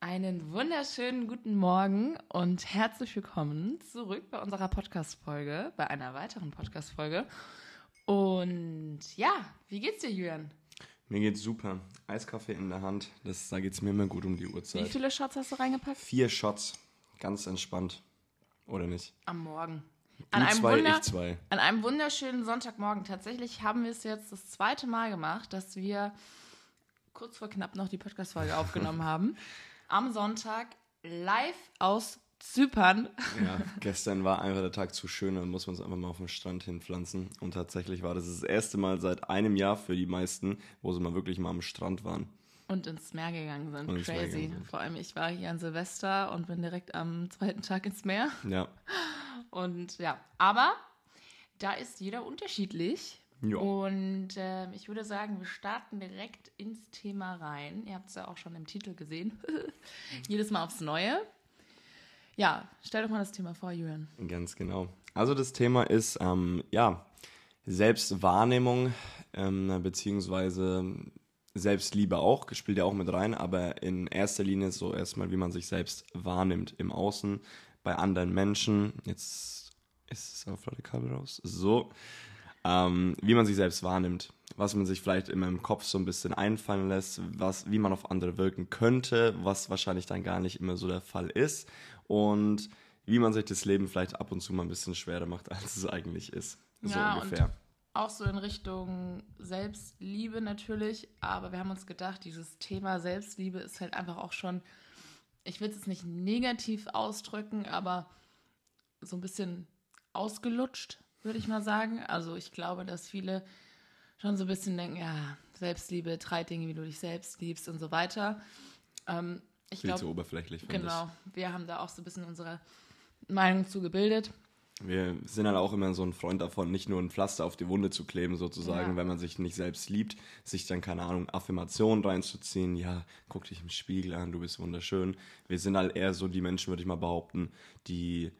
Einen wunderschönen guten Morgen und herzlich willkommen zurück bei unserer Podcast-Folge, bei einer weiteren Podcast-Folge. Und ja, wie geht's dir, Julian? Mir geht's super. Eiskaffee in der Hand, das, da geht's mir immer gut um die Uhrzeit. Wie viele Shots hast du reingepackt? Vier Shots, ganz entspannt. Oder nicht? Am Morgen. Du An einem, zwei, Wunder- ich zwei. an einem wunderschönen Sonntagmorgen. Tatsächlich haben wir es jetzt das zweite Mal gemacht, dass wir kurz vor knapp noch die Podcast-Folge aufgenommen haben. Am Sonntag live aus Zypern. Ja, gestern war einfach der Tag zu schön, dann muss man es einfach mal auf den Strand hinpflanzen. Und tatsächlich war das das erste Mal seit einem Jahr für die meisten, wo sie mal wirklich mal am Strand waren. Und ins Meer gegangen sind. Und Crazy. gegangen sind. Vor allem, ich war hier an Silvester und bin direkt am zweiten Tag ins Meer. Ja, Und ja, aber da ist jeder unterschiedlich. Ja. Und ähm, ich würde sagen, wir starten direkt ins Thema rein. Ihr habt es ja auch schon im Titel gesehen. Jedes Mal aufs Neue. Ja, stell doch mal das Thema vor, Julian. ganz genau. Also das Thema ist, ähm, ja, Selbstwahrnehmung, ähm, beziehungsweise Selbstliebe auch, spielt ja auch mit rein, aber in erster Linie so erstmal, wie man sich selbst wahrnimmt im Außen, bei anderen Menschen. Jetzt ist es auf Kabel raus. So. Ähm, wie man sich selbst wahrnimmt, was man sich vielleicht in meinem Kopf so ein bisschen einfallen lässt, was, wie man auf andere wirken könnte, was wahrscheinlich dann gar nicht immer so der Fall ist und wie man sich das Leben vielleicht ab und zu mal ein bisschen schwerer macht, als es eigentlich ist. So Ja, ungefähr. Auch so in Richtung Selbstliebe natürlich. Aber wir haben uns gedacht, dieses Thema Selbstliebe ist halt einfach auch schon, ich will es jetzt nicht negativ ausdrücken, aber so ein bisschen ausgelutscht, würde ich mal sagen. Also ich glaube, dass viele schon so ein bisschen denken, ja, Selbstliebe, drei Dinge, wie du dich selbst liebst und so weiter. Ähm, ich Viel glaube, zu oberflächlich, finde genau, wir haben da auch so ein bisschen unsere Meinung zu gebildet. ich. Wir sind halt auch immer so ein Freund davon, nicht nur ein Pflaster auf die Wunde zu kleben, sozusagen, Ja. wenn man sich nicht selbst liebt, sich dann, keine Ahnung, Affirmationen reinzuziehen. Ja, guck dich im Spiegel an, du bist wunderschön. Wir sind halt eher so die Menschen, würde ich mal behaupten, die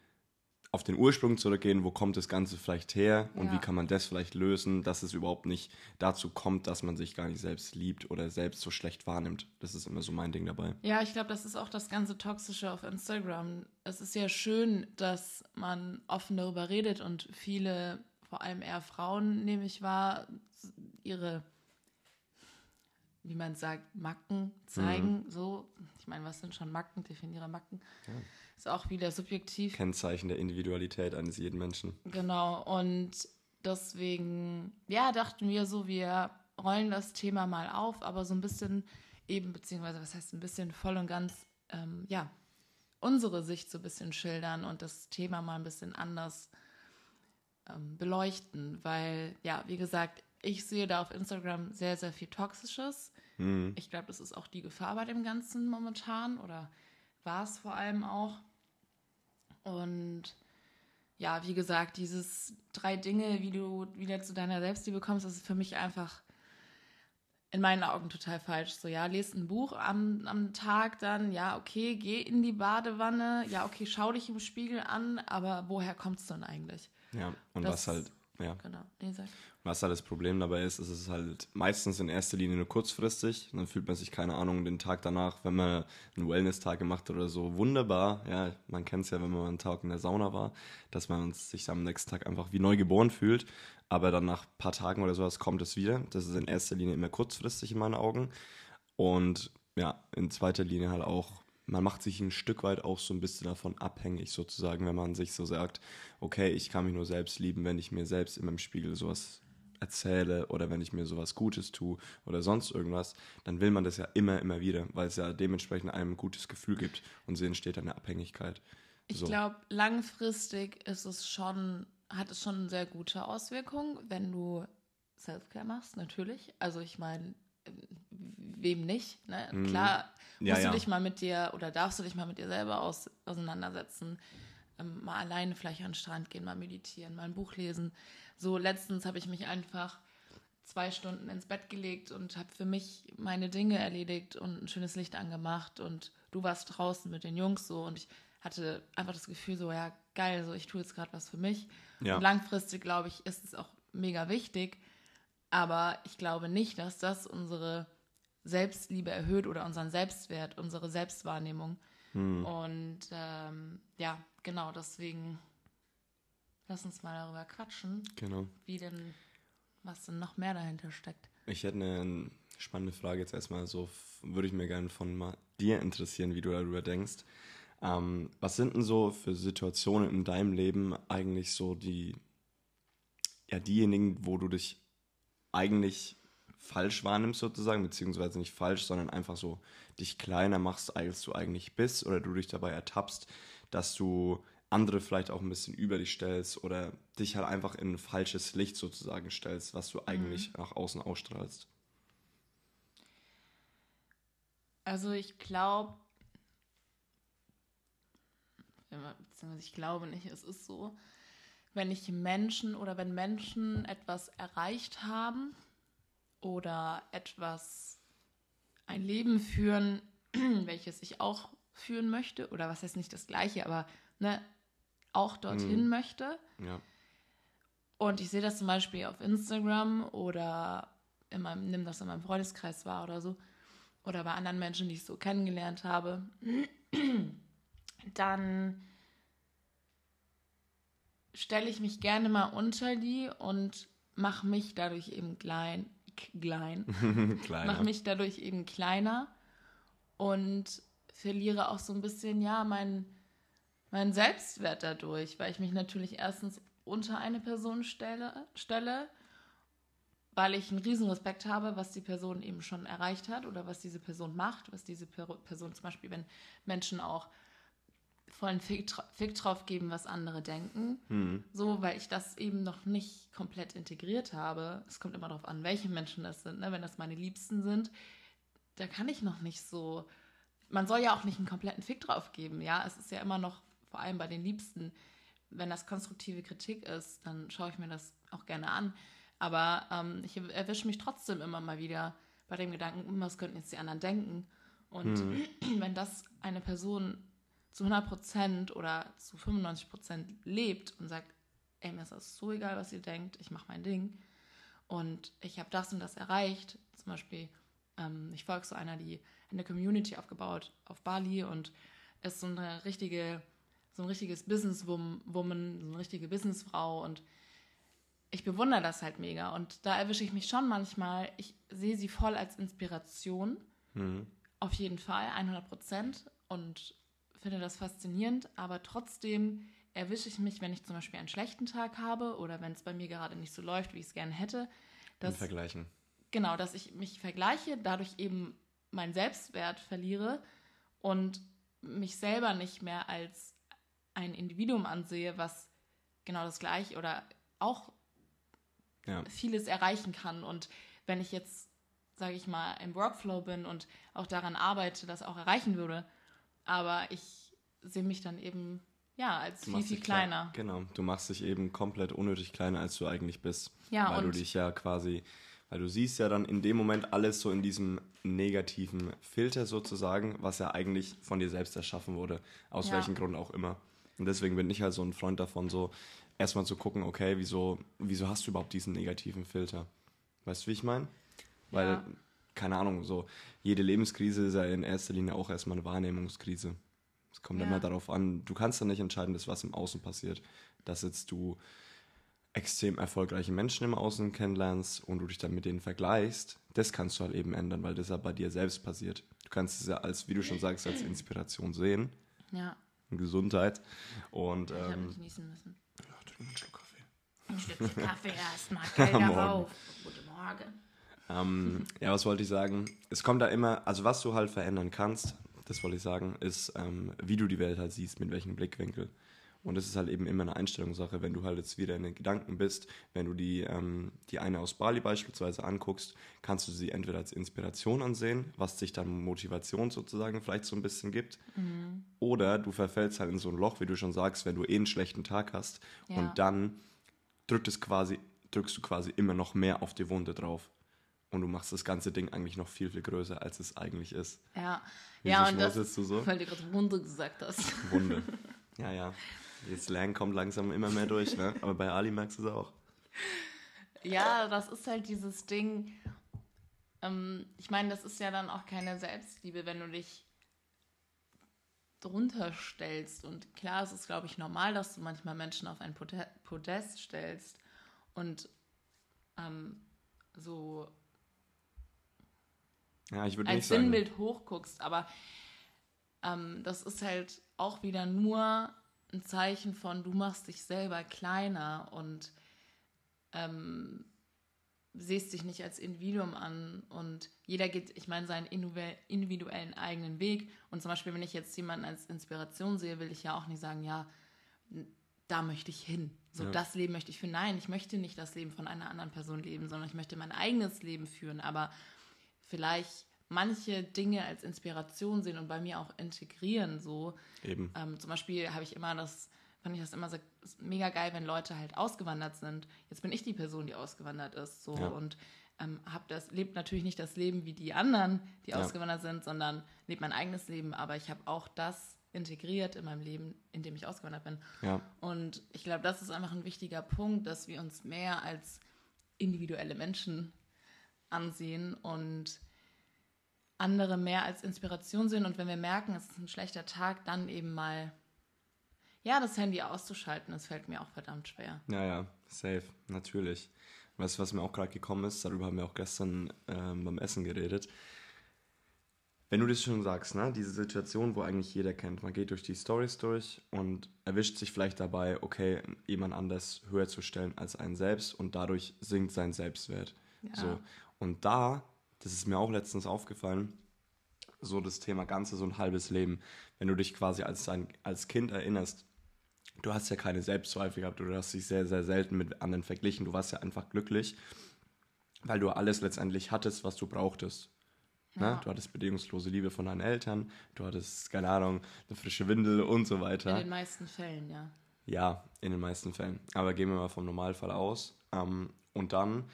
auf den Ursprung zurückgehen, wo kommt das Ganze vielleicht her und Ja. wie kann man das vielleicht lösen, dass es überhaupt nicht dazu kommt, dass man sich gar nicht selbst liebt oder selbst so schlecht wahrnimmt. Das ist immer so mein Ding dabei. Ja, ich glaube, das ist auch das ganze Toxische auf Instagram. Es ist ja schön, dass man offen darüber redet und viele, vor allem eher Frauen, nehme ich wahr, ihre, wie man sagt, Macken zeigen. So, ich meine, was sind schon Macken? Definiere Macken. Ist auch wieder subjektiv. Kennzeichen der Individualität eines jeden Menschen. Genau, und deswegen, ja, dachten wir so, wir rollen das Thema mal auf, aber so ein bisschen eben, beziehungsweise, was heißt ein bisschen voll und ganz, ähm, ja, unsere Sicht so ein bisschen schildern und das Thema mal ein bisschen anders ähm, beleuchten, weil, ja, wie gesagt, ich sehe da auf Instagram sehr, sehr viel Toxisches. Mhm. Ich glaube, das ist auch die Gefahr bei dem Ganzen momentan oder war es vor allem auch. Und ja, wie gesagt, dieses drei Dinge, wie du wieder zu deiner Selbstliebe kommst, das ist für mich einfach in meinen Augen total falsch. So, ja, lest ein Buch am, am Tag dann, ja, okay, geh in die Badewanne, ja, okay, schau dich im Spiegel an, aber woher kommt es denn eigentlich? Ja, und Das- was halt, ja. Genau, nee, sag. Was halt das Problem dabei ist, ist es halt meistens in erster Linie nur kurzfristig. Dann fühlt man sich, keine Ahnung, den Tag danach, wenn man einen Wellness-Tag gemacht hat oder so, wunderbar. Ja, man kennt es ja, wenn man einen Tag in der Sauna war, dass man sich am nächsten Tag einfach wie neu geboren fühlt. Aber dann nach ein paar Tagen oder sowas kommt es wieder. Das ist in erster Linie immer kurzfristig in meinen Augen. Und ja, in zweiter Linie halt auch, man macht sich ein Stück weit auch so ein bisschen davon abhängig, sozusagen, wenn man sich so sagt, okay, ich kann mich nur selbst lieben, wenn ich mir selbst in meinem Spiegel sowas erzähle oder wenn ich mir sowas Gutes tue oder sonst irgendwas, dann will man das ja immer, immer wieder, weil es ja dementsprechend einem ein gutes Gefühl gibt und so entsteht eine Abhängigkeit. Ich So. glaube, langfristig ist es schon, hat es schon sehr gute Auswirkungen, wenn du Selfcare machst, natürlich. Also ich meine, wem nicht? Ne? Klar Mhm. Ja, musst ja. du dich mal mit dir oder darfst du dich mal mit dir selber aus, auseinandersetzen. Ähm, mal alleine vielleicht an den Strand gehen, mal meditieren, mal ein Buch lesen. So letztens habe ich mich einfach zwei Stunden ins Bett gelegt und habe für mich meine Dinge erledigt und ein schönes Licht angemacht und du warst draußen mit den Jungs so und ich hatte einfach das Gefühl so, ja geil, so ich tue jetzt gerade was für mich. Ja. Und langfristig, glaube ich, ist es auch mega wichtig, aber ich glaube nicht, dass das unsere Selbstliebe erhöht oder unseren Selbstwert, unsere Selbstwahrnehmung. Hm. Und ähm, ja, genau, deswegen lass uns mal darüber quatschen, Genau. wie denn, was denn noch mehr dahinter steckt. Ich hätte eine spannende Frage jetzt erstmal so, würde ich mir gerne von dir interessieren, wie du darüber denkst. Ähm, was sind denn so für Situationen in deinem Leben eigentlich so die, ja, diejenigen, wo du dich eigentlich falsch wahrnimmst sozusagen, beziehungsweise nicht falsch, sondern einfach so dich kleiner machst, als du eigentlich bist oder du dich dabei ertappst, dass du andere vielleicht auch ein bisschen über dich stellst oder dich halt einfach in ein falsches Licht sozusagen stellst, was du eigentlich nach außen ausstrahlst. Also ich glaube, beziehungsweise ich glaube nicht, es ist so, wenn ich Menschen oder wenn Menschen etwas erreicht haben oder etwas, ein Leben führen, welches ich auch führen möchte, oder was heißt nicht das gleiche, aber ne, auch dorthin möchte. Ja. Und ich sehe das zum Beispiel auf Instagram oder in meinem, nimm das in meinem Freundeskreis wahr oder so. Oder bei anderen Menschen, die ich so kennengelernt habe. Dann stelle ich mich gerne mal unter die und mache mich dadurch eben klein. klein mache mich dadurch eben kleiner und verliere auch so ein bisschen, ja, meinen mein Selbstwert dadurch, weil ich mich natürlich erstens unter eine Person stelle, stelle, weil ich einen riesen Respekt habe, was die Person eben schon erreicht hat oder was diese Person macht, was diese Per- Person zum Beispiel, wenn Menschen auch vollen Fick, Fick drauf geben, was andere denken, Hm. so, weil ich das eben noch nicht komplett integriert habe. Es kommt immer darauf an, welche Menschen das sind. Ne? Wenn das meine Liebsten sind, da kann ich noch nicht so. Man soll ja auch nicht einen kompletten Fick drauf geben, ja. Es ist ja immer noch, vor allem bei den Liebsten, wenn das konstruktive Kritik ist, dann schaue ich mir das auch gerne an. Aber ähm, ich erwische mich trotzdem immer mal wieder bei dem Gedanken, hm, was könnten jetzt die anderen denken? Und wenn das eine Person zu 100% oder zu 95% lebt und sagt, ey, mir ist das so egal, was ihr denkt, ich mache mein Ding. Und ich habe das und das erreicht, zum Beispiel, ähm, ich folge so einer, die eine Community aufgebaut auf Bali und ist so eine richtige, so ein richtiges Businesswoman, so eine richtige Businessfrau und ich bewundere das halt mega. Und da erwische ich mich schon manchmal, ich sehe sie voll als Inspiration, Hm. auf jeden Fall, 100 Prozent. Und finde das faszinierend, aber trotzdem erwische ich mich, wenn ich zum Beispiel einen schlechten Tag habe oder wenn es bei mir gerade nicht so läuft, wie ich es gerne hätte, Im dass, Vergleichen. genau, dass ich mich vergleiche, dadurch eben meinen Selbstwert verliere und mich selber nicht mehr als ein Individuum ansehe, was genau das gleiche oder auch Ja. vieles erreichen kann. Und wenn ich jetzt, sage ich mal, im Workflow bin und auch daran arbeite, das auch erreichen würde, aber ich sehe mich dann eben ja als Du viel, viel dich klein- kleiner. Genau, du machst dich eben komplett unnötig kleiner, als du eigentlich bist. Ja, weil du dich ja quasi, weil du siehst ja dann in dem Moment alles so in diesem negativen Filter sozusagen, was ja eigentlich von dir selbst erschaffen wurde, aus Ja. welchem Grund auch immer. Und deswegen bin ich halt so ein Freund davon, so erstmal zu gucken, okay, wieso, wieso hast du überhaupt diesen negativen Filter? Weißt du, wie ich meine? Weil, Ja. Keine Ahnung, so jede Lebenskrise ist ja in erster Linie auch erstmal eine Wahrnehmungskrise. Es kommt Ja. immer darauf an, du kannst dann nicht entscheiden, dass was im Außen passiert. Dass jetzt du extrem erfolgreiche Menschen im Außen kennenlernst und du dich dann mit denen vergleichst, das kannst du halt eben ändern, weil das ja bei dir selbst passiert. Du kannst es ja als, wie du schon sagst, als Inspiration sehen, Ja, Gesundheit. Und ich habe ähm, nicht niesen müssen. ja, trink einen Schluck Kaffee. Ein Schlückchen Kaffee erstmal, gell. Guten Morgen. Ähm, ja, was wollte ich sagen? Es kommt da immer, also was du halt verändern kannst, das wollte ich sagen, ist, ähm, wie du die Welt halt siehst, mit welchem Blickwinkel. Und das ist halt eben immer eine Einstellungssache, wenn du halt jetzt wieder in den Gedanken bist, wenn du die, ähm, die eine aus Bali beispielsweise anguckst, kannst du sie entweder als Inspiration ansehen, was dich dann Motivation sozusagen vielleicht so ein bisschen gibt, oder du verfällst halt in so ein Loch, wie du schon sagst, wenn du eh einen schlechten Tag hast Ja. und dann drückt es quasi, drückst du quasi immer noch mehr auf die Wunde drauf. Und du machst das ganze Ding eigentlich noch viel, viel größer, als es eigentlich ist. Ja, Wieso ja und das, du so? weil du gerade Wunde gesagt hast. Wunde. ja, ja. Die Slang kommt langsam immer mehr durch, ne? Aber bei Ali merkst du es auch. Ja, das ist halt dieses Ding. ähm, ich meine, das ist ja dann auch keine Selbstliebe, wenn du dich drunter stellst. Und klar, es ist, glaube ich, normal, dass du manchmal Menschen auf ein Podest stellst und ähm, so ja, ich als Sinnbild hochguckst. Aber ähm, das ist halt auch wieder nur ein Zeichen von, du machst dich selber kleiner und ähm, siehst dich nicht als Individuum an und jeder geht, ich meine, seinen individuellen eigenen Weg. Und zum Beispiel, wenn ich jetzt jemanden als Inspiration sehe, will ich ja auch nicht sagen, ja, da möchte ich hin. So, ja. das Leben möchte ich führen. Nein, ich möchte nicht das Leben von einer anderen Person leben, sondern ich möchte mein eigenes Leben führen. Aber vielleicht manche Dinge als Inspiration sehen und bei mir auch integrieren. So. Eben. Ähm, zum Beispiel habe ich immer das, fand ich das immer so mega geil, wenn Leute halt ausgewandert sind. Jetzt bin ich die Person, die ausgewandert ist. So ja. und ähm, hab das, lebt natürlich nicht das Leben wie die anderen, die ja. ausgewandert sind, sondern lebt mein eigenes Leben, aber ich habe auch das integriert in meinem Leben, in dem ich ausgewandert bin. Ja. Und ich glaube, das ist einfach ein wichtiger Punkt, dass wir uns mehr als individuelle Menschen ansehen und andere mehr als Inspiration sehen und wenn wir merken, es ist ein schlechter Tag, dann eben mal ja, das Handy auszuschalten, das fällt mir auch verdammt schwer. Ja, ja, safe, natürlich. Weißt du, was mir auch gerade gekommen ist, darüber haben wir auch gestern ähm, beim Essen geredet. Wenn du das schon sagst, ne, diese Situation, wo eigentlich jeder kennt, man geht durch die Stories durch und erwischt sich vielleicht dabei, okay, jemand anders höher zu stellen als einen selbst und dadurch sinkt sein Selbstwert. Ja. So. Und da das ist mir auch letztens aufgefallen, so das Thema Ganze, so ein halbes Leben. Wenn du dich quasi als, ein, als Kind erinnerst, du hast ja keine Selbstzweifel gehabt oder du hast dich sehr, sehr selten mit anderen verglichen. Du warst ja einfach glücklich, weil du alles letztendlich hattest, was du brauchtest. Ne? Ja. Ne? Du hattest bedingungslose Liebe von deinen Eltern, du hattest, keine Ahnung, eine frische Windel und so weiter. In den meisten Fällen, ja. Ja, in den meisten Fällen. Aber gehen wir mal vom Normalfall aus. Ähm, und dann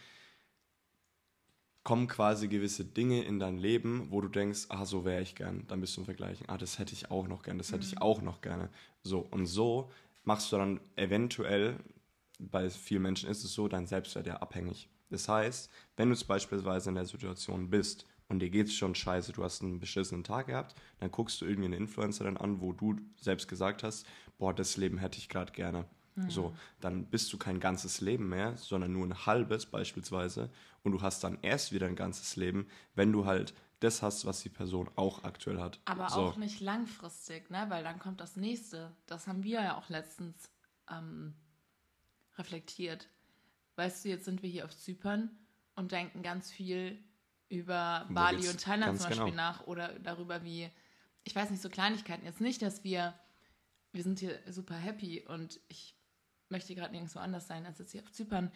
kommen quasi gewisse Dinge in dein Leben, wo du denkst, ah, so wäre ich gern. Dann bist du im Vergleichen, ah, das hätte ich auch noch gern, das hätte mhm. ich auch noch gerne. So, und so machst du dann eventuell, bei vielen Menschen ist es so, dein Selbstwert ja abhängig. Das heißt, wenn du jetzt beispielsweise in der Situation bist und dir geht es schon scheiße, du hast einen beschissenen Tag gehabt, dann guckst du irgendwie eine Influencerin an, wo du selbst gesagt hast, boah, das Leben hätte ich gerade gerne. Mhm. So, dann bist du kein ganzes Leben mehr, sondern nur ein halbes beispielsweise. Und du hast dann erst wieder ein ganzes Leben, wenn du halt das hast, was die Person auch aktuell hat. Aber so. auch nicht langfristig, ne? Weil dann kommt das nächste. Das haben wir ja auch letztens ähm, reflektiert. Weißt du, jetzt sind wir hier auf Zypern und denken ganz viel über Bali und Thailand zum Beispiel genau. nach oder darüber, wie, ich weiß nicht, so Kleinigkeiten. Jetzt nicht, dass wir, wir sind hier super happy und ich möchte gerade nirgendwo anders sein als jetzt hier auf Zypern.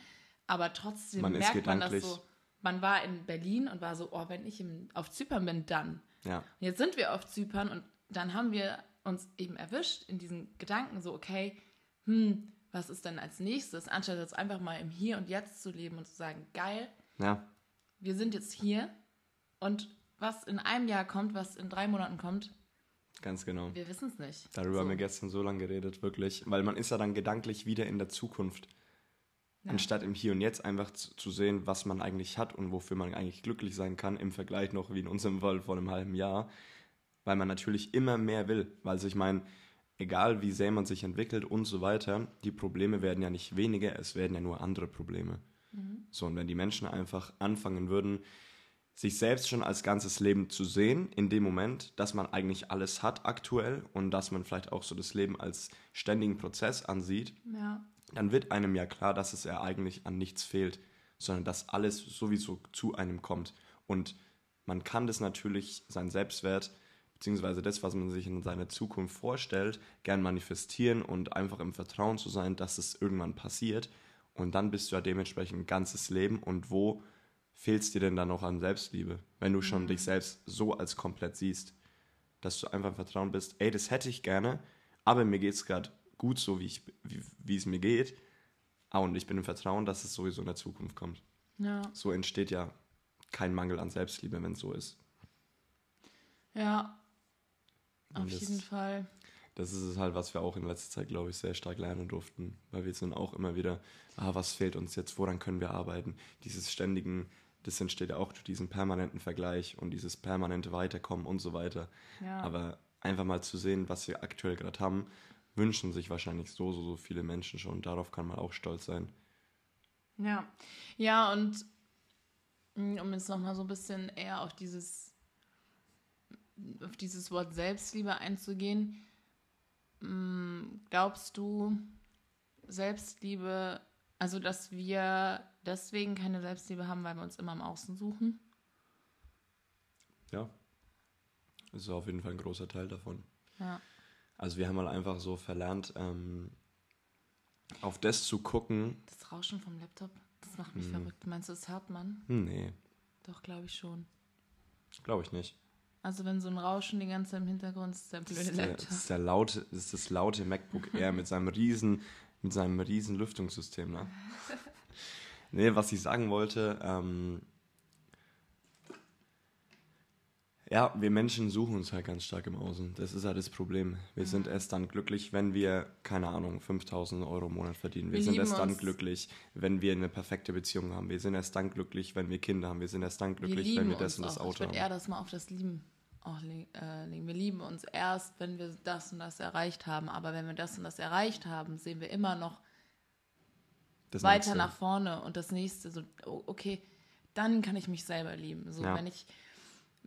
Aber trotzdem man merkt man das so. Man war in Berlin und war so, oh, wenn ich im, auf Zypern bin, dann. Ja. Und jetzt sind wir auf Zypern und dann haben wir uns eben erwischt in diesen Gedanken so, okay, hm, was ist denn als nächstes? Anstatt jetzt einfach mal im Hier und Jetzt zu leben und zu sagen, geil, ja. wir sind jetzt hier und was in einem Jahr kommt, was in drei Monaten kommt, Ganz genau. Wir wissen es nicht. Darüber so. haben wir gestern so lange geredet, wirklich. Weil man ist ja dann gedanklich wieder in der Zukunft. Ja. Anstatt im Hier und Jetzt einfach zu, zu, sehen, was man eigentlich hat und wofür man eigentlich glücklich sein kann, im Vergleich noch wie in unserem Fall vor einem halben Jahr. Weil man natürlich immer mehr will. Weil also ich meine, egal wie sehr man sich entwickelt und so weiter, die Probleme werden ja nicht weniger, es werden ja nur andere Probleme. Mhm. So, und wenn die Menschen einfach anfangen würden, sich selbst schon als ganzes Leben zu sehen, in dem Moment, dass man eigentlich alles hat aktuell und dass man vielleicht auch so das Leben als ständigen Prozess ansieht, ja. dann wird einem ja klar, dass es ja eigentlich an nichts fehlt, sondern dass alles sowieso zu einem kommt. Und man kann das natürlich, sein Selbstwert, beziehungsweise das, was man sich in seiner Zukunft vorstellt, gern manifestieren und einfach im Vertrauen zu sein, dass es irgendwann passiert. Und dann bist du ja dementsprechend ein ganzes Leben und wo fehlt es dir denn dann noch an Selbstliebe, wenn du schon mhm. dich selbst so als komplett siehst, dass du einfach im Vertrauen bist, ey, das hätte ich gerne, aber mir geht es gerade gut so, wie, ich, wie, wie es mir geht. Ah, und ich bin im Vertrauen, dass es sowieso in der Zukunft kommt. Ja. So entsteht ja kein Mangel an Selbstliebe, wenn es so ist. Ja, auf jeden Fall das ist es halt, was wir auch in letzter Zeit, glaube ich, sehr stark lernen durften, weil wir sind auch immer wieder, ah, was fehlt uns jetzt, woran können wir arbeiten? Dieses ständigen das entsteht ja auch durch diesen permanenten Vergleich und dieses permanente Weiterkommen und so weiter. Ja. Aber einfach mal zu sehen, was wir aktuell gerade haben, wünschen sich wahrscheinlich so, so, so viele Menschen schon. Darauf kann man auch stolz sein. Ja, ja, und mm, um jetzt nochmal so ein bisschen eher auf dieses, auf dieses Wort Selbstliebe einzugehen, mm, glaubst du, Selbstliebe, also dass wir deswegen keine Selbstliebe haben, weil wir uns immer im Außen suchen? Ja. Das ist auf jeden Fall ein großer Teil davon. Ja. Also wir haben mal einfach so verlernt, ähm, auf das zu gucken. Das Rauschen vom Laptop, das macht mich verrückt. Meinst du, das hört man? Hm, Nee, Doch, glaube ich schon. glaube ich nicht. Also wenn so ein Rauschen die ganze Zeit im Hintergrund ist, der Das blöde ist, der, Laptop. das ist der laute, das ist das laute MacBook Air mit seinem riesen, mit seinem riesen Lüftungssystem, ne? Nee, was ich sagen wollte, ähm, ja, wir Menschen suchen uns halt ganz stark im Außen. Das ist halt das Problem. Wir sind erst dann glücklich, wenn wir, keine Ahnung, 5000 Euro im Monat verdienen. Wir, Wir sind erst dann uns. glücklich, wenn wir eine perfekte Beziehung haben. Wir sind erst dann glücklich, wenn wir Kinder haben. Wir sind erst dann Wir glücklich, lieben wenn wir das und das auch. Ich Auto würde haben. eher das mal auf das Lieben auch äh, legen. Wir lieben uns erst, wenn wir das und das erreicht haben. Aber wenn wir das und das erreicht haben, sehen wir immer noch Das weiter nächste. nach vorne und das nächste. So, oh, okay, dann kann ich mich selber lieben. So, Ja. wenn ich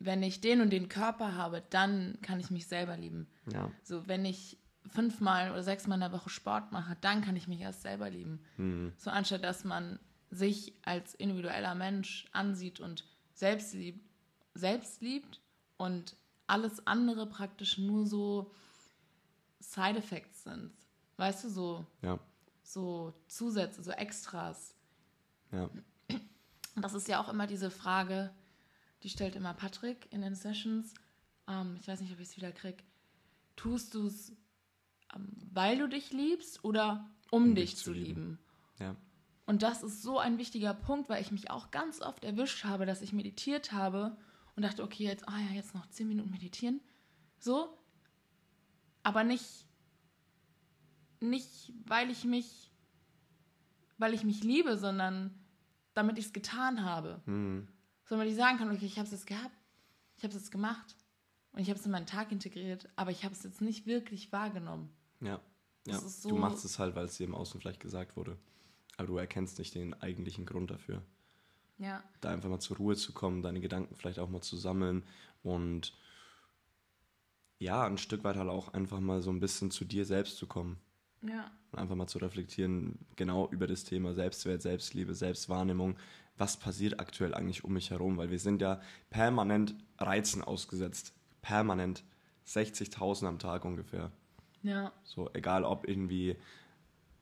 wenn ich den und den Körper habe, dann kann ich mich selber lieben. Ja, So, wenn ich fünfmal oder sechsmal in der Woche Sport mache, dann kann ich mich erst selber lieben. Mhm. So anstatt dass man sich als individueller Mensch ansieht und selbst liebt, selbst liebt und alles andere praktisch nur so Side Effects sind. Weißt du, so, ja, so Zusätze, so Extras. ja. Das ist ja auch immer diese Frage, die stellt immer Patrick in den Sessions. Ähm, ich weiß nicht, ob ich es wieder krieg. Tust du es, ähm, weil du dich liebst oder um, dich, zu lieben? ja. Und das ist so ein wichtiger Punkt, weil ich mich auch ganz oft erwischt habe, dass ich meditiert habe und dachte, okay, jetzt, ah ja, jetzt noch zehn Minuten meditieren. So. Aber nicht, nicht, weil ich mich, weil ich mich liebe, sondern damit ich es getan habe. Mhm. Sondern weil ich sagen kann, okay, ich habe es jetzt gehabt, ich habe es jetzt gemacht und ich habe es in meinen Tag integriert, aber ich habe es jetzt nicht wirklich wahrgenommen. Ja. ja. So- Du machst es halt, weil es dir im Außen vielleicht gesagt wurde. Aber du erkennst nicht den eigentlichen Grund dafür. Ja, Da einfach mal zur Ruhe zu kommen, deine Gedanken vielleicht auch mal zu sammeln und ja, ein Stück weit halt auch einfach mal so ein bisschen zu dir selbst zu kommen. Ja, Und einfach mal zu reflektieren, genau über das Thema Selbstwert, Selbstliebe, Selbstwahrnehmung. Was passiert aktuell eigentlich um mich herum? Weil wir sind ja permanent Reizen ausgesetzt. Permanent. 60.000 am Tag ungefähr. ja, So, egal ob irgendwie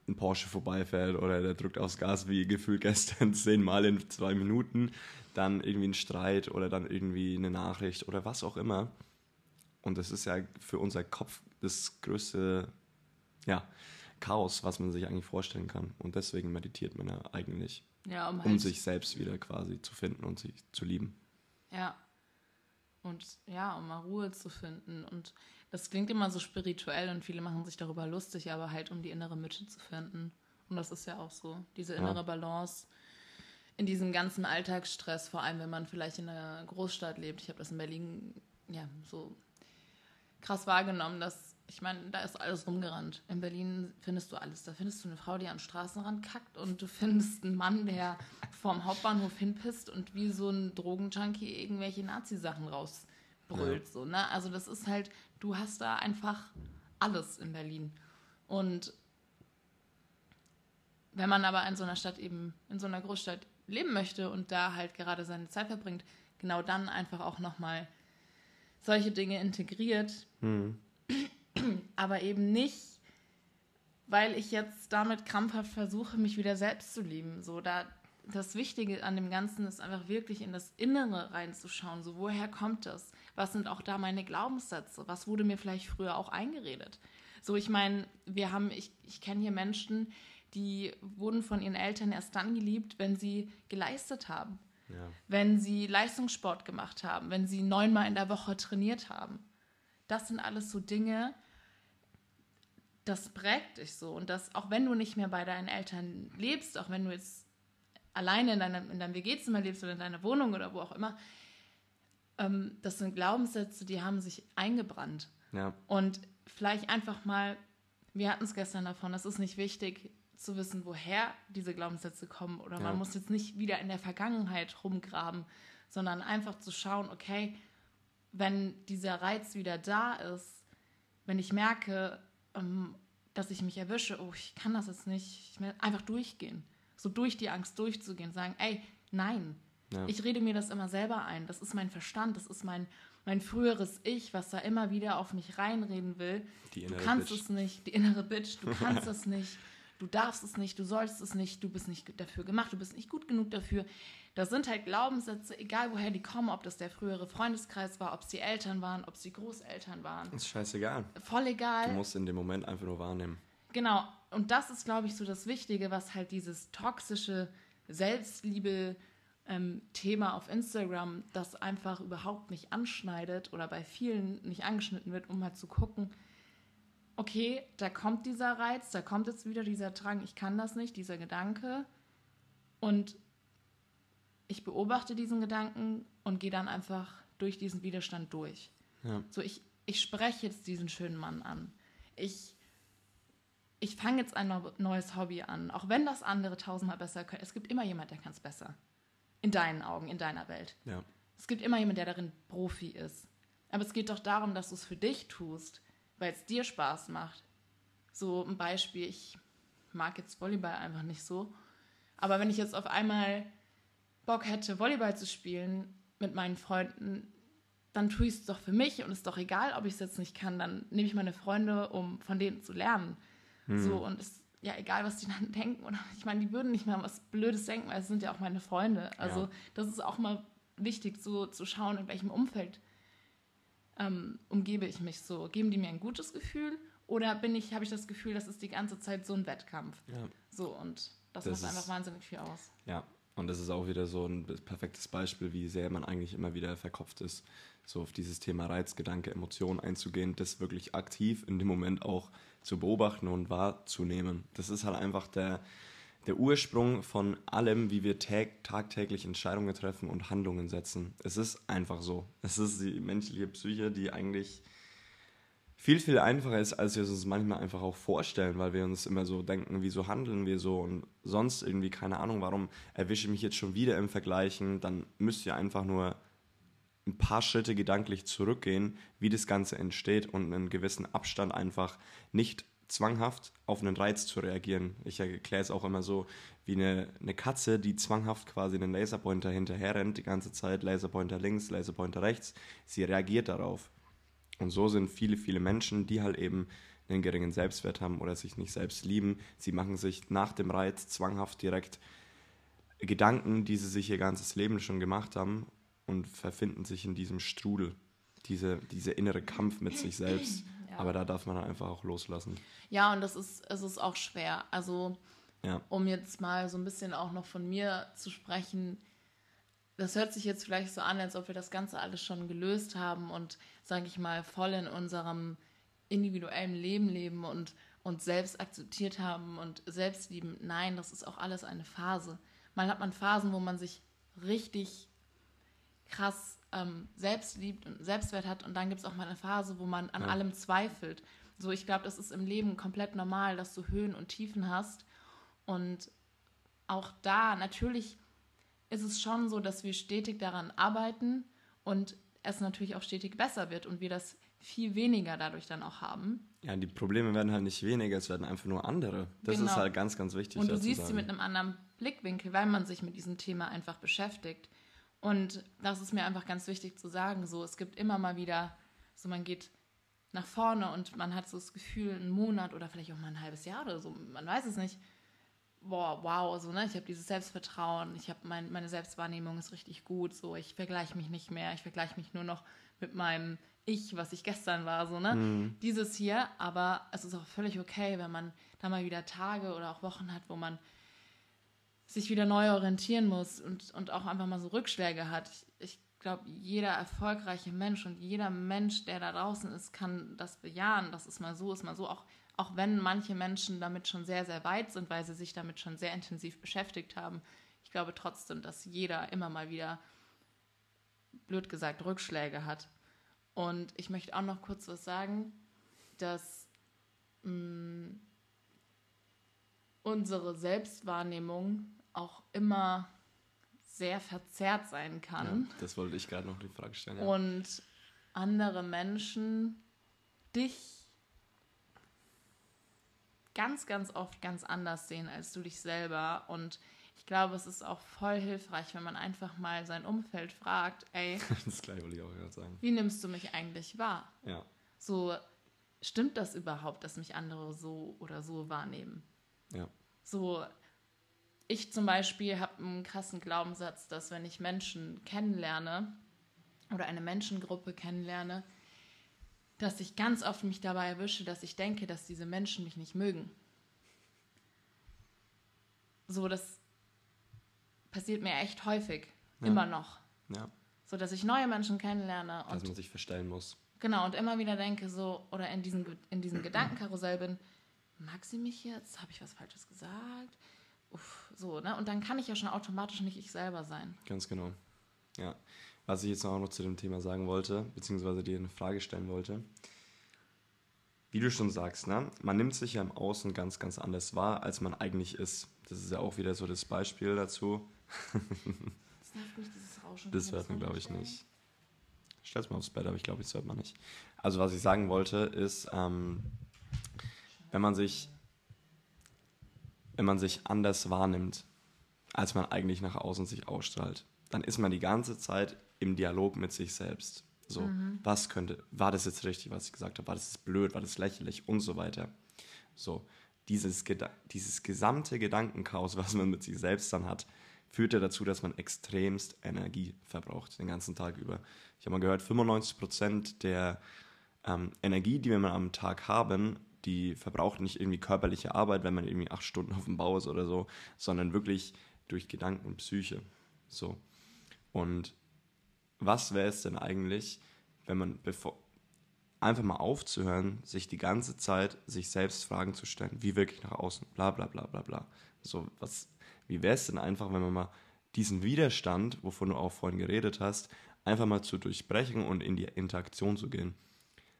ein Porsche vorbeifährt oder der drückt aufs Gas wie gefühlt gestern zehnmal in zwei Minuten, dann irgendwie ein Streit oder dann irgendwie eine Nachricht oder was auch immer. Und das ist ja für unser Kopf das größte ja, Chaos, was man sich eigentlich vorstellen kann. Und deswegen meditiert man ja eigentlich, ja, um um halt sich selbst wieder quasi zu finden und sich zu lieben. Ja. Und ja, um mal Ruhe zu finden. Und das klingt immer so spirituell und viele machen sich darüber lustig, aber halt um die innere Mitte zu finden. Und das ist ja auch so, diese innere Ja. Balance in diesem ganzen Alltagsstress, vor allem wenn man vielleicht in einer Großstadt lebt. Ich habe das in Berlin ja so krass wahrgenommen, dass ich meine, da ist alles rumgerannt. In Berlin findest du alles. Da findest du eine Frau, die am Straßenrand kackt und du findest einen Mann, der vorm Hauptbahnhof hinpisst und wie so ein Drogenjunkie irgendwelche Nazi-Sachen rausbrüllt. So, ne? Also das ist halt, du hast da einfach alles in Berlin. Und wenn man aber in so einer Stadt eben, in so einer Großstadt leben möchte und da halt gerade seine Zeit verbringt, genau dann einfach auch nochmal solche Dinge integriert, aber eben nicht, weil ich jetzt damit krampfhaft versuche, mich wieder selbst zu lieben. So, da, das Wichtige an dem Ganzen ist einfach wirklich in das Innere reinzuschauen. So, woher kommt das? Was sind auch da meine Glaubenssätze? Was wurde mir vielleicht früher auch eingeredet? So, ich meine, wir haben, ich, ich kenne hier Menschen, die wurden von ihren Eltern erst dann geliebt, wenn sie geleistet haben Ja. wenn sie Leistungssport gemacht haben, wenn sie neunmal in der Woche trainiert haben. Das sind alles so Dinge, das prägt dich so. Und das, auch wenn du nicht mehr bei deinen Eltern lebst, auch wenn du jetzt alleine in deinem, in deinem WG-Zimmer lebst oder in deiner Wohnung oder wo auch immer, ähm, das sind Glaubenssätze, die haben sich eingebrannt. Ja. Und vielleicht einfach mal, wir hatten es gestern davon, es ist nicht wichtig zu wissen, woher diese Glaubenssätze kommen oder Ja. man muss jetzt nicht wieder in der Vergangenheit rumgraben, sondern einfach zu schauen, okay, wenn dieser Reiz wieder da ist, wenn ich merke, ähm, dass ich mich erwische, oh, ich kann das jetzt nicht, ich will einfach durchgehen. So durch die Angst durchzugehen, sagen, ey, nein. Ja. Ich rede mir das immer selber ein. Das ist mein Verstand, das ist mein, mein früheres Ich, was da immer wieder auf mich reinreden will. Du kannst Bitch. es nicht, die innere Bitch, du kannst es nicht, du darfst es nicht, du sollst es nicht, du bist nicht dafür gemacht, du bist nicht gut genug dafür. Das sind halt Glaubenssätze, egal woher die kommen, ob das der frühere Freundeskreis war, ob es die Eltern waren, ob es die Großeltern waren. Ist scheißegal. Voll egal. Du musst in dem Moment einfach nur wahrnehmen. Genau, und das ist, glaube ich, so das Wichtige, was halt dieses toxische Selbstliebe-Thema auf Instagram, das einfach überhaupt nicht anschneidet oder bei vielen nicht angeschnitten wird, um mal zu gucken, okay, da kommt dieser Reiz, da kommt jetzt wieder dieser Drang, ich kann das nicht, dieser Gedanke. Und ich beobachte diesen Gedanken und gehe dann einfach durch diesen Widerstand durch. Ja. So, ich, ich spreche jetzt diesen schönen Mann an. Ich, ich fange jetzt ein neu- neues Hobby an, auch wenn das andere tausendmal besser können. Es gibt immer jemand, der kann es besser. In deinen Augen, in deiner Welt. Ja. Es gibt immer jemand, der darin Profi ist. Aber es geht doch darum, dass du es für dich tust, weil es dir Spaß macht. So ein Beispiel, ich mag jetzt Volleyball einfach nicht so. Aber wenn ich jetzt auf einmal Bock hätte, Volleyball zu spielen mit meinen Freunden, dann tue ich es doch für mich und ist doch egal, ob ich es jetzt nicht kann, dann nehme ich meine Freunde, um von denen zu lernen. So und ist ja egal, was die dann denken. Oder ich meine, die würden nicht mal was Blödes denken, weil es sind ja auch meine Freunde. Also Ja. das ist auch mal wichtig, so zu schauen, in welchem Umfeld ähm, umgebe ich mich so. Geben die mir ein gutes Gefühl oder bin ich, habe ich das Gefühl, das ist die ganze Zeit so ein Wettkampf. Ja. So und das, Das macht einfach wahnsinnig viel aus. Ja, und das ist auch wieder so ein perfektes Beispiel, wie sehr man eigentlich immer wieder verkopft ist, so auf dieses Thema Reizgedanke, Emotionen einzugehen, das wirklich aktiv in dem Moment auch zu beobachten und wahrzunehmen. Das ist halt einfach der, der Ursprung von allem, wie wir tag tagtäglich Entscheidungen treffen und Handlungen setzen. Es ist einfach so. Es ist die menschliche Psyche, die eigentlich viel, viel einfacher ist, als wir es uns manchmal einfach auch vorstellen, weil wir uns immer so denken, wieso handeln wir so und sonst irgendwie, keine Ahnung, warum erwische ich mich jetzt schon wieder im Vergleichen, dann müsst ihr einfach nur ein paar Schritte gedanklich zurückgehen, wie das Ganze entsteht und einen gewissen Abstand einfach nicht zwanghaft auf einen Reiz zu reagieren. Ich erkläre es auch immer so wie eine, eine Katze, die zwanghaft quasi einen Laserpointer hinterher rennt, die ganze Zeit Laserpointer links, Laserpointer rechts. Sie reagiert darauf. Und so sind viele, viele Menschen, die halt eben einen geringen Selbstwert haben oder sich nicht selbst lieben. Sie machen sich nach dem Reiz zwanghaft direkt Gedanken, die sie sich ihr ganzes Leben schon gemacht haben und verfinden sich in diesem Strudel, diese, dieser innere Kampf mit sich selbst. Ja. Aber da darf man dann einfach auch loslassen. Ja, und das ist, es ist auch schwer. Also, Ja, um jetzt mal so ein bisschen auch noch von mir zu sprechen, das hört sich jetzt vielleicht so an, als ob wir das Ganze alles schon gelöst haben und, sage ich mal, voll in unserem individuellen Leben leben und uns selbst akzeptiert haben und selbst lieben. Nein, das ist auch alles eine Phase. Mal hat man Phasen, wo man sich richtig krass ähm, selbst liebt und Selbstwert hat und dann gibt es auch mal eine Phase, wo man an Ja. allem zweifelt. So, ich glaube, das ist im Leben komplett normal, dass du Höhen und Tiefen hast und auch da natürlich ist es schon so, dass wir stetig daran arbeiten und es natürlich auch stetig besser wird und wir das viel weniger dadurch dann auch haben. ja, die Probleme werden halt nicht weniger, es werden einfach nur andere. Das Genau. ist halt ganz, ganz wichtig. Und du siehst sie mit einem anderen Blickwinkel, weil man sich mit diesem Thema einfach beschäftigt. Und das ist mir einfach ganz wichtig zu sagen. So, es gibt immer mal wieder, so man geht nach vorne und man hat so das Gefühl, einen Monat oder vielleicht auch mal ein halbes Jahr oder so, man weiß es nicht. Boah, wow, so, ne? Ich habe dieses Selbstvertrauen, ich habe mein, meine Selbstwahrnehmung ist richtig gut, so, ich vergleiche mich nicht mehr, ich vergleiche mich nur noch mit meinem Ich, was ich gestern war, so, ne? Mhm. Dieses hier, aber es ist auch völlig okay, wenn man da mal wieder Tage oder auch Wochen hat, wo man sich wieder neu orientieren muss und, und auch einfach mal so Rückschläge hat. Ich, ich glaube, jeder erfolgreiche Mensch und jeder Mensch, der da draußen ist, kann das bejahen. Das ist mal so, ist mal so. Auch, auch wenn manche Menschen damit schon sehr, sehr weit sind, weil sie sich damit schon sehr intensiv beschäftigt haben. ich glaube trotzdem, dass jeder immer mal wieder, blöd gesagt, Rückschläge hat. Und ich möchte auch noch kurz was sagen, dass mh, mm, unsere Selbstwahrnehmung auch immer sehr verzerrt sein kann. Ja, das wollte ich gerade noch die Frage stellen. Ja. Und andere Menschen dich ganz, ganz oft ganz anders sehen als du dich selber. Und ich glaube, es ist auch voll hilfreich, wenn man einfach mal sein Umfeld fragt, ey, das gleiche wollte ich auch gerade sagen. Wie nimmst du mich eigentlich wahr? Ja. So, stimmt das überhaupt, dass mich andere so oder so wahrnehmen? Ja. So, ich zum Beispiel habe einen krassen Glaubenssatz, dass wenn ich Menschen kennenlerne oder eine Menschengruppe kennenlerne, dass ich ganz oft mich dabei erwische, dass ich denke, dass diese Menschen mich nicht mögen. So, das passiert mir echt häufig, ja. immer noch. Ja. So, dass ich neue Menschen kennenlerne. Und dass man sich verstellen muss. Genau, und immer wieder denke so, oder in diesem, in diesem Gedankenkarussell bin, mag sie mich jetzt? Habe ich was Falsches gesagt? Uff, so, ne? Und dann kann ich ja schon automatisch nicht ich selber sein. Ganz genau. Ja. Was ich jetzt auch noch zu dem Thema sagen wollte, beziehungsweise dir eine Frage stellen wollte. Wie du schon sagst, ne? man nimmt sich ja im Außen ganz, ganz anders wahr, als man eigentlich ist. Das ist ja auch wieder so das Beispiel dazu. das nervt mich, dieses Rauschen. Das hört man, glaube ich, nicht. Stell's mal aufs Bett, aber ich glaube, das hört man nicht. Also, was ich sagen wollte, ist, ähm, wenn man sich, wenn man sich anders wahrnimmt, als man eigentlich nach außen sich ausstrahlt, dann ist man die ganze Zeit im Dialog mit sich selbst. So, mhm. was könnte, war das jetzt richtig, was ich gesagt habe? War das blöd? War das lächerlich? Und so weiter. So, dieses, dieses gesamte Gedankenchaos, was man mit sich selbst dann hat, führt ja dazu, dass man extremst Energie verbraucht, den ganzen Tag über. Ich habe mal gehört, 95% der ähm, Energie, die wir am Tag haben, die verbraucht nicht irgendwie körperliche Arbeit, wenn man irgendwie acht Stunden auf dem Bau ist oder so, sondern wirklich durch Gedanken und Psyche. So. Und was wäre es denn eigentlich, wenn man bevor einfach mal aufzuhören, sich die ganze Zeit sich selbst Fragen zu stellen, wie wirklich nach außen, bla bla bla bla bla. So, was, wie wäre es denn einfach, wenn man mal diesen Widerstand, wovon du auch vorhin geredet hast, einfach mal zu durchbrechen und in die Interaktion zu gehen.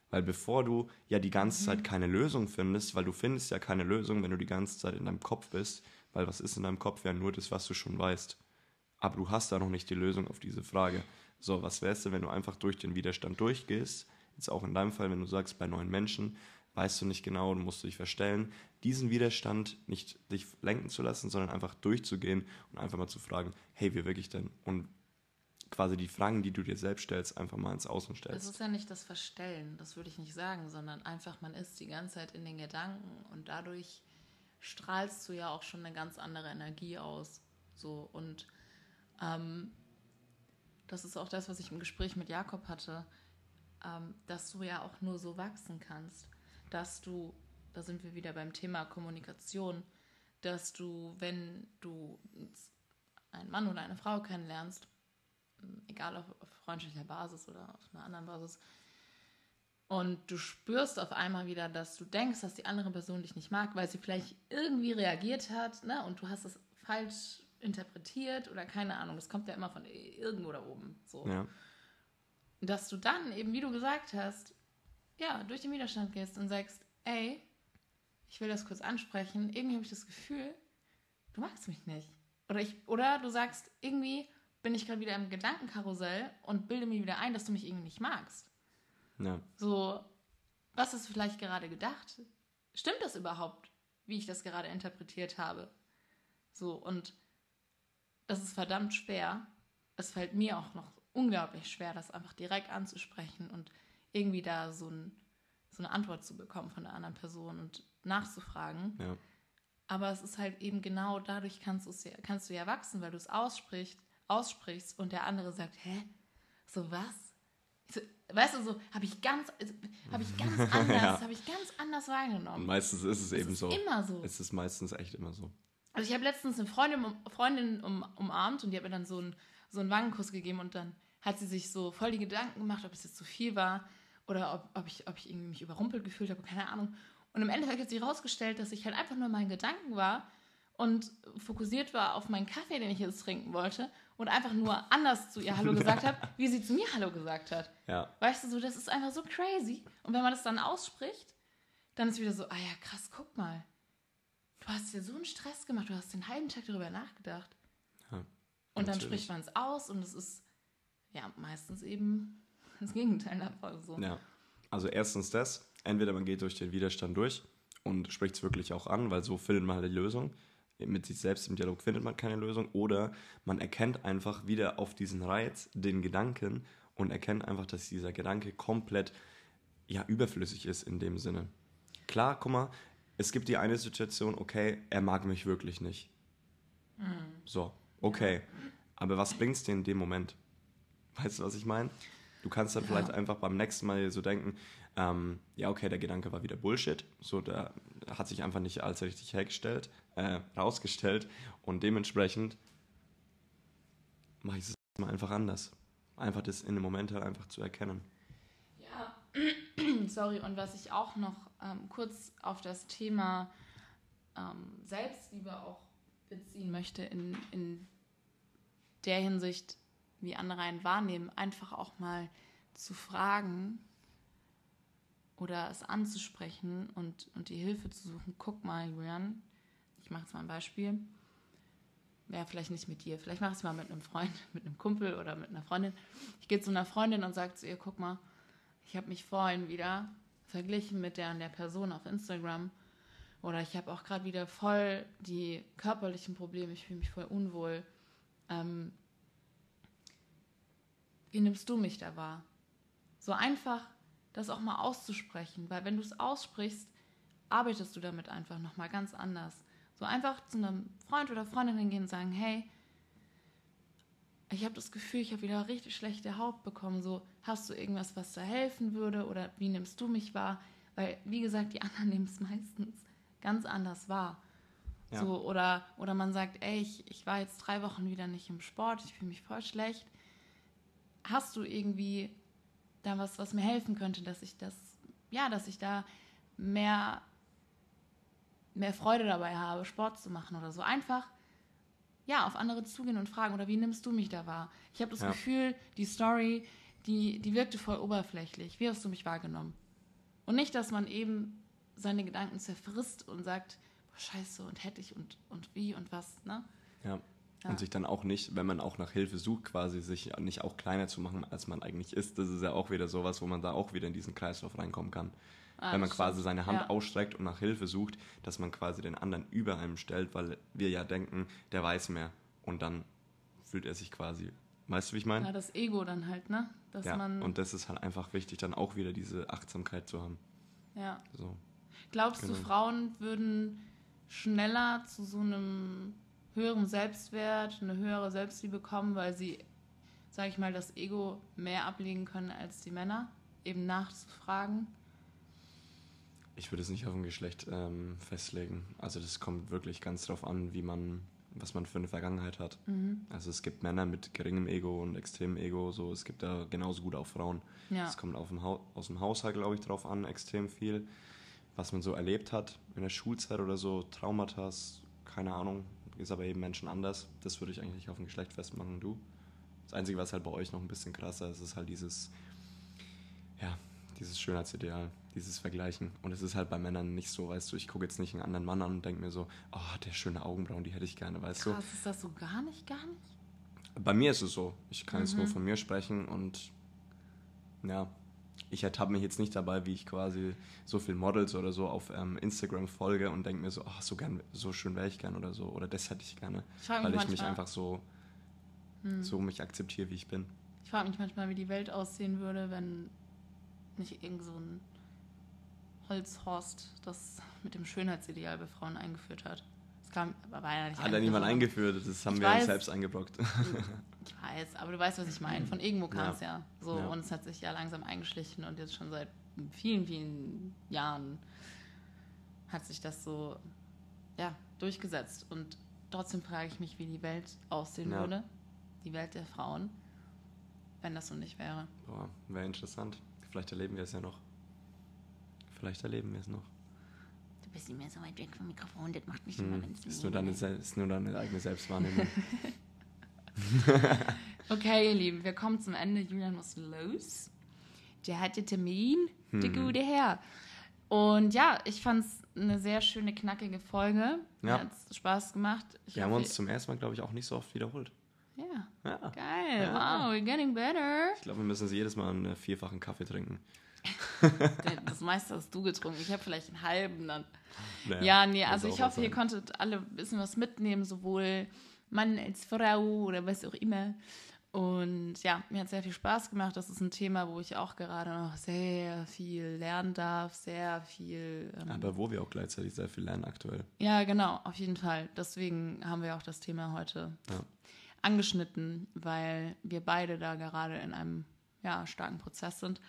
Weil bevor du ja die ganze Zeit mhm. keine Lösung findest, weil du findest ja keine Lösung, wenn du die ganze Zeit in deinem Kopf bist, weil was ist in deinem Kopf ja nur das, was du schon weißt. Aber du hast da noch nicht die Lösung auf diese Frage. So, was wärst du, wenn du einfach durch den Widerstand durchgehst? Jetzt auch in deinem Fall, wenn du sagst, bei neuen Menschen weißt du nicht genau, du musst dich verstellen. Diesen Widerstand nicht dich lenken zu lassen, sondern einfach durchzugehen und einfach mal zu fragen, hey, wie wirklich denn? Und quasi die Fragen, die du dir selbst stellst, einfach mal ins Außen stellst. Es ist ja nicht das Verstellen, das würde ich nicht sagen, sondern einfach, man ist die ganze Zeit in den Gedanken und dadurch strahlst du ja auch schon eine ganz andere Energie aus. So und ähm, das ist auch das, was ich im Gespräch mit Jakob hatte, ähm, dass du ja auch nur so wachsen kannst, dass du, da sind wir wieder beim Thema Kommunikation, dass du, wenn du einen Mann oder eine Frau kennenlernst, egal auf, auf freundschaftlicher Basis oder auf einer anderen Basis, und du spürst auf einmal wieder, dass du denkst, dass die andere Person dich nicht mag, weil sie vielleicht irgendwie reagiert hat, ne? Und du hast es falsch interpretiert oder keine Ahnung, das kommt ja immer von irgendwo da oben. So. Ja. Dass du dann eben, wie du gesagt hast, ja, durch den Widerstand gehst und sagst, ey, ich will das kurz ansprechen, irgendwie habe ich das Gefühl, du magst mich nicht. Oder, ich, oder du sagst, irgendwie bin ich gerade wieder im Gedankenkarussell und bilde mir wieder ein, dass du mich irgendwie nicht magst. Ja. So, was hast du vielleicht gerade gedacht? Stimmt das überhaupt, wie ich das gerade interpretiert habe? So, und das ist verdammt schwer. Es fällt mir auch noch unglaublich schwer, das einfach direkt anzusprechen und irgendwie da so, ein, so eine Antwort zu bekommen von der anderen Person und nachzufragen. Ja. Aber es ist halt eben genau dadurch kannst, ja, kannst du ja wachsen, weil du es aussprichst, aussprichst und der andere sagt, hä? So was? So, weißt du, so habe ich ganz, also, habe ich ganz anders, ja. habe ich ganz anders wahrgenommen. Und meistens ist es, es eben ist so. Immer so. Es ist meistens echt immer so. Also ich habe letztens eine Freundin, Freundin um, umarmt und die hat mir dann so einen, so einen Wangenkuss gegeben und dann hat sie sich so voll die Gedanken gemacht, ob es jetzt zu viel war oder ob, ob, ich, ob ich irgendwie mich überrumpelt gefühlt habe, keine Ahnung. Und im Endeffekt hat sie herausgestellt, dass ich halt einfach nur in meinen Gedanken war und fokussiert war auf meinen Kaffee, den ich jetzt trinken wollte und einfach nur anders zu ihr Hallo gesagt habe, wie sie zu mir Hallo gesagt hat. Ja. Weißt du, so, das ist einfach so crazy. Und wenn man das dann ausspricht, dann ist wieder so, ah ja, krass, guck mal. Du hast dir so einen Stress gemacht, du hast den halben Tag darüber nachgedacht. ja Und dann spricht man es aus und es ist ja meistens eben das Gegenteil davon. So. Ja. Also erstens das, entweder man geht durch den Widerstand durch und spricht es wirklich auch an, weil so findet man halt die Lösung. Mit sich selbst im Dialog findet man keine Lösung. Oder man erkennt einfach wieder auf diesen Reiz den Gedanken und erkennt einfach, dass dieser Gedanke komplett ja, überflüssig ist in dem Sinne. Klar, guck mal, es gibt die eine Situation, okay, er mag mich wirklich nicht. So, okay. Aber was bringt's dir in dem Moment? Weißt du, was ich meine? Du kannst dann vielleicht einfach beim nächsten Mal so denken, ähm, ja, okay, der Gedanke war wieder Bullshit. So, der hat sich einfach nicht als richtig hergestellt, äh, rausgestellt. Und dementsprechend mache ich es mal einfach anders. Einfach das in dem Moment halt einfach zu erkennen. Sorry. Und was ich auch noch ähm, kurz auf das Thema ähm, Selbstliebe auch beziehen möchte, in, in der Hinsicht, wie andere einen wahrnehmen, einfach auch mal zu fragen oder es anzusprechen und, und die Hilfe zu suchen. Guck mal, Julian, ich mache jetzt mal ein Beispiel. Ja, vielleicht nicht mit dir, vielleicht mache ich es mal mit einem Freund, mit einem Kumpel oder mit einer Freundin. Ich gehe zu einer Freundin und sage zu ihr, guck mal, ich habe mich vorhin wieder verglichen mit der und der Person auf Instagram. Oder ich habe auch gerade wieder voll die körperlichen Probleme, ich fühle mich voll unwohl. Ähm, wie nimmst du mich da wahr? So einfach das auch mal auszusprechen, weil wenn du es aussprichst, arbeitest du damit einfach nochmal ganz anders. So einfach zu einem Freund oder Freundin hingehen und sagen, hey, ich habe das Gefühl, ich habe wieder richtig schlechte Haut bekommen. So, hast du irgendwas, was da helfen würde? Oder wie nimmst du mich wahr? Weil, wie gesagt, die anderen nehmen es meistens ganz anders wahr. Ja. So, oder, oder man sagt, ey, ich, ich war jetzt drei Wochen wieder nicht im Sport, ich fühle mich voll schlecht. Hast du irgendwie da was, was mir helfen könnte, dass ich das, ja, dass ich da mehr, mehr Freude dabei habe, Sport zu machen oder so. Einfach, ja, auf andere zugehen und fragen, oder wie nimmst du mich da wahr? Ich habe das Ja. Gefühl, die Story, die, die wirkte voll oberflächlich. Wie hast du mich wahrgenommen? Und nicht, dass man eben seine Gedanken zerfrisst und sagt, boah, scheiße, und hätte ich und, und wie und was, ne? Ja. Ja. Und sich dann auch nicht, wenn man auch nach Hilfe sucht, quasi sich nicht auch kleiner zu machen, als man eigentlich ist. Das ist ja auch wieder sowas, wo man da auch wieder in diesen Kreislauf reinkommen kann. Ah, wenn man quasi seine Hand Ja. ausstreckt und nach Hilfe sucht, dass man quasi den anderen über einem stellt, weil wir ja denken, der weiß mehr. Und dann fühlt er sich quasi, weißt du, wie ich meine? Ja, das Ego dann halt, ne? Dass Ja, man, und das ist halt einfach wichtig, dann auch wieder diese Achtsamkeit zu haben. ja. So. Glaubst du, Genau. Frauen würden schneller zu so einem höheren Selbstwert, eine höhere Selbstliebe kommen, weil sie, sag ich mal, das Ego mehr ablegen können als die Männer? Eben nachzufragen? Ich würde es nicht auf ein Geschlecht ähm, festlegen. Also das kommt wirklich ganz drauf an, wie man, was man für eine Vergangenheit hat. Mhm. Also es gibt Männer mit geringem Ego und extremem Ego, so es gibt da genauso gut auch Frauen. Ja. Es kommt auf dem aus dem Haushalt, glaube ich, drauf an, extrem viel. Was man so erlebt hat in der Schulzeit oder so, Traumata, keine Ahnung, ist aber eben Menschen anders. Das würde ich eigentlich nicht auf ein Geschlecht festmachen, du. Das Einzige, was halt bei euch noch ein bisschen krasser ist, ist halt dieses, ja, dieses Schönheitsideal, dieses Vergleichen. Und es ist halt bei Männern nicht so, weißt du, ich gucke jetzt nicht einen anderen Mann an und denke mir so, oh, der schöne Augenbrauen, die hätte ich gerne, weißt du. Krass, ist das so gar nicht, gar nicht? Bei mir ist es so. Ich kann jetzt nur Mhm. von mir sprechen und ja, ich ertappe mich jetzt nicht dabei, wie ich quasi so viel Models oder so auf ähm, Instagram folge und denke mir so, ach, so gern, so schön wäre ich gern oder so oder das hätte ich gerne, Ich weil ich mich einfach so, hm, so mich akzeptiere, wie ich bin. ich frage mich manchmal, wie die Welt aussehen würde, wenn nicht irgend so ein Holzhorst das mit dem Schönheitsideal bei Frauen eingeführt hat. Das kam, aber war ja nicht Hat da niemand eingeführt, das haben Ich wir uns weiß. selbst eingebrockt. Ich weiß, aber du weißt, was ich meine. Von irgendwo kam Ja. es ja. So, Ja. und es hat sich ja langsam eingeschlichen und jetzt schon seit vielen, vielen Jahren hat sich das so ja, durchgesetzt. Und trotzdem frage ich mich, wie die Welt aussehen Ja. würde. Die Welt der Frauen, wenn das so nicht wäre. Boah, wäre interessant. Vielleicht erleben wir es ja noch. Vielleicht erleben wir es noch. du bist immer so weit weg vom Mikrofon, das macht mich hm, immer ganz ist nur, deine, ist nur deine eigene Selbstwahrnehmung. okay, ihr Lieben, wir kommen zum Ende. Julian muss los. Der hatte Termin, hm. der gute Herr. Und ja, ich fand es eine sehr schöne, knackige Folge. Ja. Hat Spaß gemacht. Ich wir hoffe, haben uns zum ersten Mal, glaube ich, auch nicht so oft wiederholt. Ja. ja. Geil. Ja. Wow, we're getting better. Ich glaube, wir müssen jedes Mal einen vierfachen Kaffee trinken. das meiste hast du getrunken. Ich habe vielleicht einen halben dann. Naja, ja, nee, also ich hoffe, ihr konntet alle ein bisschen was mitnehmen, sowohl Mann als Frau oder was auch immer. Und ja, mir hat sehr viel Spaß gemacht. Das ist ein Thema, wo ich auch gerade noch sehr viel lernen darf, sehr viel. Ähm Aber wo wir auch gleichzeitig sehr viel lernen aktuell. Ja, genau, auf jeden Fall. Deswegen haben wir auch das Thema heute ja. Angeschnitten, weil wir beide da gerade in einem ja, starken Prozess sind.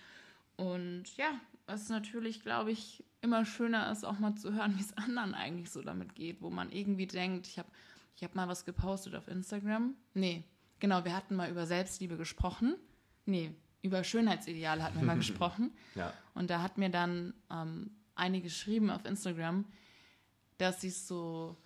Und ja, es natürlich, glaube ich, immer schöner ist, auch mal zu hören, wie es anderen eigentlich so damit geht, wo man irgendwie denkt, ich habe ich hab mal was gepostet auf Instagram. Nee, Genau, wir hatten mal über Selbstliebe gesprochen. Nee, über Schönheitsideale hatten wir mal gesprochen. Ja. Und da hat mir dann ähm, eine geschrieben auf Instagram, dass sie es so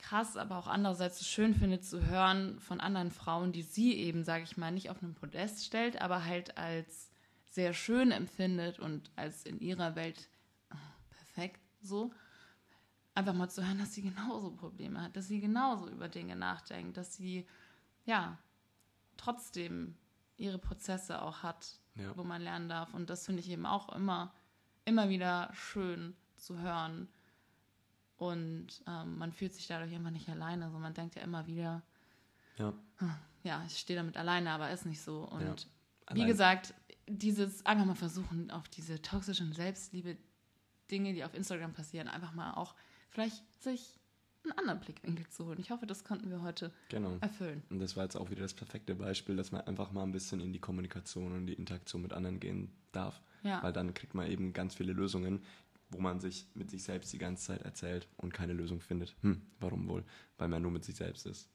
krass, aber auch andererseits so schön findet zu hören von anderen Frauen, die sie eben, sage ich mal, nicht auf einem Podest stellt, aber halt als sehr schön empfindet und als in ihrer Welt oh, perfekt so. Einfach mal zu hören, dass sie genauso Probleme hat, dass sie genauso über Dinge nachdenkt, dass sie ja, trotzdem ihre Prozesse auch hat, ja. wo man lernen darf. Und das finde ich eben auch immer, immer wieder schön zu hören. Und ähm, man fühlt sich dadurch immer nicht alleine. Also man denkt ja immer wieder, ja, hm, ja ich stehe damit alleine, aber ist nicht so. Und ja. wie gesagt, dieses einfach mal versuchen, auf diese toxischen Selbstliebe Dinge, die auf Instagram passieren, einfach mal auch vielleicht sich einen anderen Blickwinkel zu holen. Ich hoffe, das konnten wir heute genau. erfüllen. Und das war jetzt auch wieder das perfekte Beispiel, dass man einfach mal ein bisschen in die Kommunikation und die Interaktion mit anderen gehen darf. Ja. Weil dann kriegt man eben ganz viele Lösungen, wo man sich mit sich selbst die ganze Zeit erzählt und keine Lösung findet. Hm, warum wohl? Weil man nur mit sich selbst ist.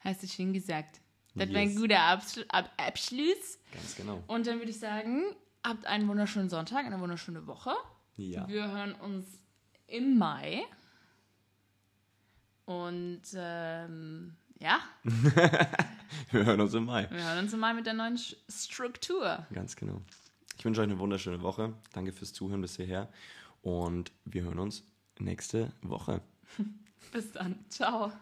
Hast du schön gesagt. Das yes. war ein guter Abs Ab Abschluss. Ganz genau. Und dann würde ich sagen, habt einen wunderschönen Sonntag, eine wunderschöne Woche. Ja. Wir hören uns im Mai. Und ähm, ja. Wir hören uns im Mai. Wir hören uns im Mai mit der neuen Struktur. Ganz genau. Ich wünsche euch eine wunderschöne Woche. Danke fürs Zuhören bis hierher. Und wir hören uns nächste Woche. bis dann. Ciao.